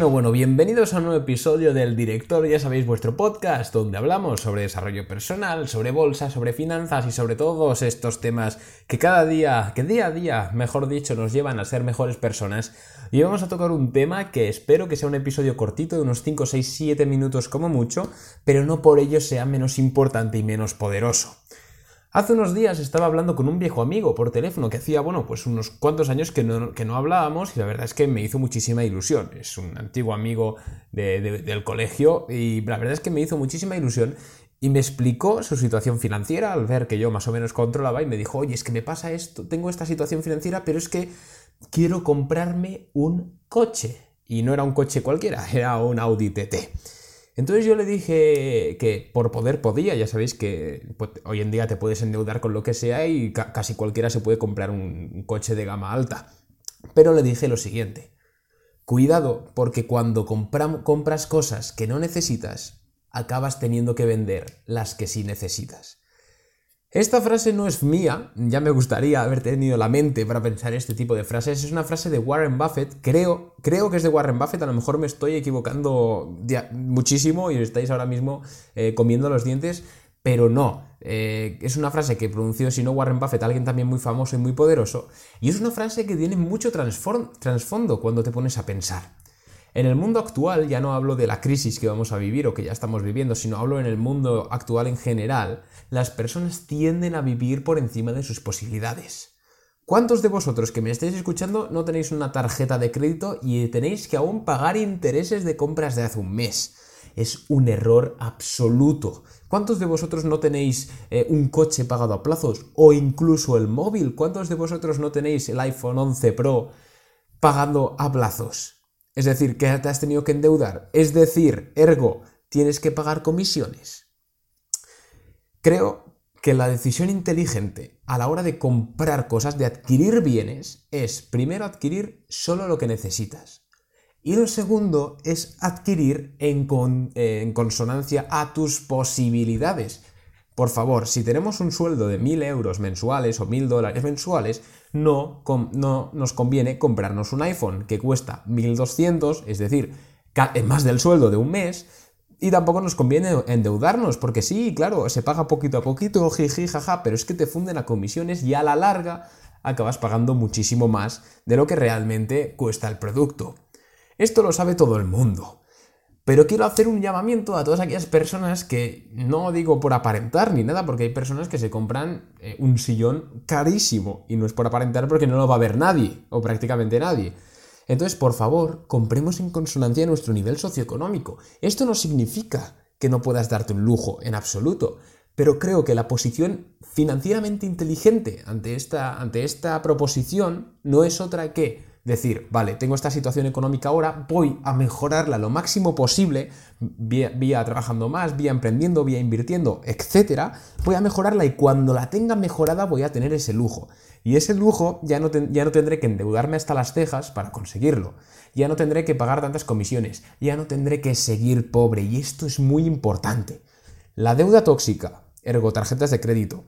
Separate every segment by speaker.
Speaker 1: Bueno, bueno, bienvenidos a un nuevo episodio del Director, ya sabéis, vuestro podcast, donde hablamos sobre desarrollo personal, sobre bolsa, sobre finanzas y sobre todos estos temas que cada día, que día a día, mejor dicho, nos llevan a ser mejores personas. Y vamos a tocar un tema que espero que sea un episodio cortito, de unos 5, 6, 7 minutos como mucho, pero no por ello sea menos importante y menos poderoso. Hace unos días estaba hablando con un viejo amigo por teléfono que hacía, bueno, pues unos cuantos años que no, que no hablábamos y la verdad es que me hizo muchísima ilusión. Es un antiguo amigo del colegio y la verdad es que me hizo muchísima ilusión y me explicó su situación financiera al ver que yo más o menos controlaba y me dijo, oye, es que me pasa esto, tengo esta situación financiera, pero es que quiero comprarme un coche. Y no era un coche cualquiera, era un Audi TT. Entonces yo le dije que por poder podía, ya sabéis que pues, hoy en día te puedes endeudar con lo que sea y casi cualquiera se puede comprar un coche de gama alta. Pero le dije lo siguiente, cuidado porque cuando compras cosas que no necesitas, acabas teniendo que vender las que sí necesitas. Esta frase no es mía, ya me gustaría haber tenido la mente para pensar este tipo de frases, es una frase de Warren Buffett, creo, creo que es de Warren Buffett, a lo mejor me estoy equivocando muchísimo y estáis ahora mismo eh, comiendo los dientes, pero no, eh, es una frase que pronunció, si no Warren Buffett, alguien también muy famoso y muy poderoso, y es una frase que tiene mucho trasfondo cuando te pones a pensar. En el mundo actual, ya no hablo de la crisis que vamos a vivir o que ya estamos viviendo, sino hablo en el mundo actual en general, las personas tienden a vivir por encima de sus posibilidades. ¿Cuántos de vosotros que me estáis escuchando no tenéis una tarjeta de crédito y tenéis que aún pagar intereses de compras de hace un mes? Es un error absoluto. ¿Cuántos de vosotros no tenéis eh, un coche pagado a plazos o incluso el móvil? ¿Cuántos de vosotros no tenéis el iPhone 11 Pro pagando a plazos? Es decir, que te has tenido que endeudar. Es decir, ergo, tienes que pagar comisiones. Creo que la decisión inteligente a la hora de comprar cosas, de adquirir bienes, es primero adquirir solo lo que necesitas. Y lo segundo es adquirir en, en consonancia a tus posibilidades. Por favor, si tenemos un sueldo de 1.000 euros mensuales o 1.000 dólares mensuales, no, no nos conviene comprarnos un iPhone que cuesta 1.200, es decir, más del sueldo de un mes, y tampoco nos conviene endeudarnos, porque sí, claro, se paga poquito a poquito, jiji, jaja, pero es que te funden a comisiones y a la larga acabas pagando muchísimo más de lo que realmente cuesta el producto. Esto lo sabe todo el mundo. Pero quiero hacer un llamamiento a todas aquellas personas que no digo por aparentar ni nada, porque hay personas que se compran eh, un sillón carísimo y no es por aparentar porque no lo va a ver nadie o prácticamente nadie. Entonces, por favor, compremos en consonancia nuestro nivel socioeconómico. Esto no significa que no puedas darte un lujo en absoluto, pero creo que la posición financieramente inteligente ante esta, ante esta proposición no es otra que decir, vale, tengo esta situación económica ahora, voy a mejorarla lo máximo posible, vía, trabajando más, vía emprendiendo, vía invirtiendo, etcétera, voy a mejorarla y cuando la tenga mejorada voy a tener ese lujo. Y ese lujo ya no, ya no tendré que endeudarme hasta las cejas para conseguirlo. Ya no tendré que pagar tantas comisiones. Ya no tendré que seguir pobre. Y esto es muy importante. La deuda tóxica, ergo tarjetas de crédito,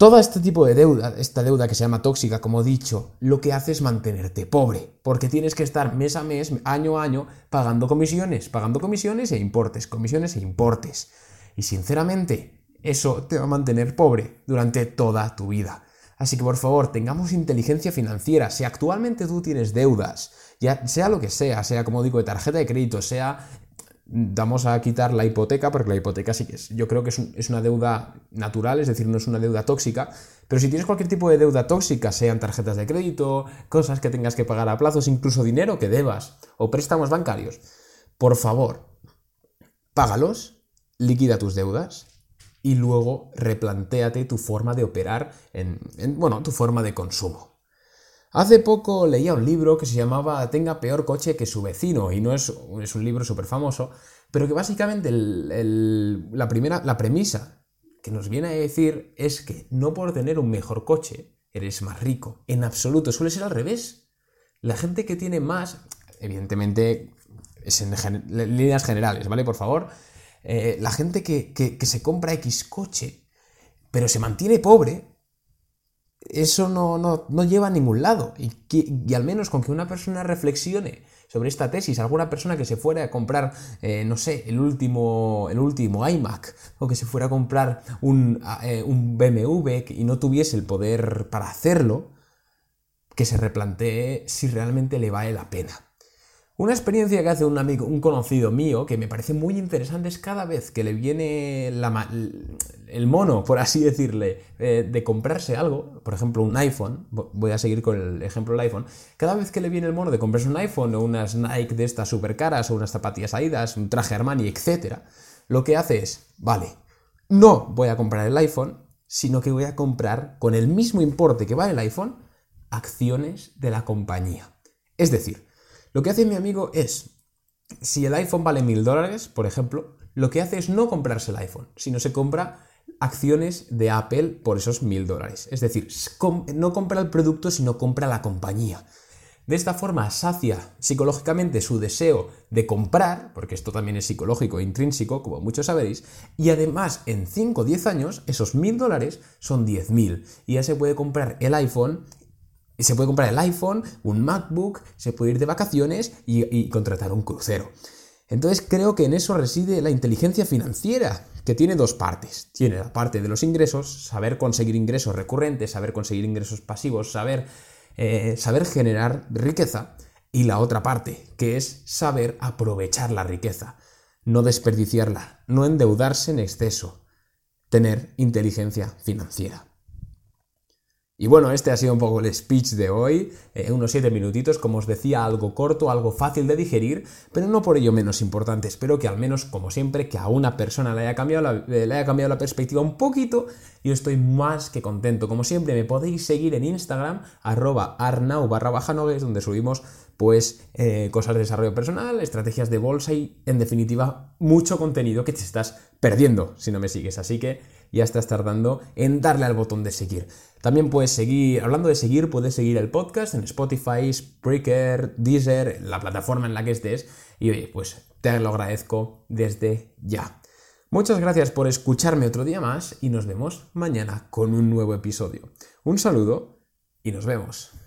Speaker 1: todo este tipo de deuda, esta deuda que se llama tóxica, como he dicho, lo que hace es mantenerte pobre, porque tienes que estar mes a mes, año a año, pagando comisiones, pagando comisiones e importes, comisiones e importes. Y sinceramente, eso te va a mantener pobre durante toda tu vida. Así que por favor, tengamos inteligencia financiera. Si actualmente tú tienes deudas, ya sea lo que sea, sea como digo de tarjeta de crédito, sea vamos a quitar la hipoteca, porque la hipoteca sí que es, yo creo que es, una deuda natural, es decir, no es una deuda tóxica, pero si tienes cualquier tipo de deuda tóxica, sean tarjetas de crédito, cosas que tengas que pagar a plazos, incluso dinero que debas, o préstamos bancarios, por favor, págalos, liquida tus deudas y luego replantéate tu forma de operar en bueno, tu forma de consumo. Hace poco leía un libro que se llamaba Tenga peor coche que su vecino y no es, es un libro súper famoso, pero que básicamente la, primera, la premisa que nos viene a decir es que no por tener un mejor coche eres más rico. En absoluto, suele ser al revés. La gente que tiene más, evidentemente es en, líneas generales, ¿vale? Por favor, eh, la gente que, que se compra X coche, pero se mantiene pobre, eso no, no, lleva a ningún lado. Y, y, al menos con que una persona reflexione sobre esta tesis, alguna persona que se fuera a comprar, eh, no sé, el último, el último iMac, o que se fuera a comprar un, eh, un BMW y no tuviese el poder para hacerlo, que se replantee si realmente le vale la pena. Una experiencia que hace un amigo, un conocido mío, que me parece muy interesante, es cada vez que le viene el mono, por así decirle, eh, de comprarse algo, por ejemplo un iPhone, voy a seguir con el ejemplo del iPhone, cada vez que le viene el mono de comprarse un iPhone o unas Nike de estas super caras o unas zapatillas Adidas, un traje Armani, etc., lo que hace es, vale, no voy a comprar el iPhone, sino que voy a comprar con el mismo importe que vale el iPhone, acciones de la compañía. Es decir, lo que hace mi amigo es, si el iPhone vale mil dólares, por ejemplo, lo que hace es no comprarse el iPhone, sino se compra acciones de Apple por esos mil dólares. Es decir, no compra el producto, sino compra la compañía. De esta forma sacia psicológicamente su deseo de comprar, porque esto también es psicológico e intrínseco, como muchos sabéis, y además en 5 o 10 años esos mil dólares son 10.000 y ya se puede comprar el iPhone se puede comprar el iPhone, un MacBook, se puede ir de vacaciones y, contratar un crucero. Entonces creo que en eso reside la inteligencia financiera, que tiene dos partes. Tiene la parte de los ingresos, saber conseguir ingresos recurrentes, saber conseguir ingresos pasivos, saber, eh, saber generar riqueza. Y la otra parte, que es saber aprovechar la riqueza, no desperdiciarla, no endeudarse en exceso, tener inteligencia financiera. Y bueno, este ha sido un poco el speech de hoy, eh, unos 7 minutitos, como os decía, algo corto, algo fácil de digerir, pero no por ello menos importante. Espero que al menos, como siempre, que a una persona le haya cambiado la, eh, haya cambiado la perspectiva un poquito y estoy más que contento. Como siempre, me podéis seguir en Instagram, arroba arnau barra baja donde subimos pues eh, cosas de desarrollo personal, estrategias de bolsa y, en definitiva, mucho contenido que te estás perdiendo si no me sigues. Así que ya estás tardando en darle al botón de seguir. También puedes seguir, hablando de seguir, puedes seguir el podcast en Spotify, Spreaker, Deezer, la plataforma en la que estés. Y oye, pues te lo agradezco desde ya. Muchas gracias por escucharme otro día más y nos vemos mañana con un nuevo episodio. Un saludo y nos vemos.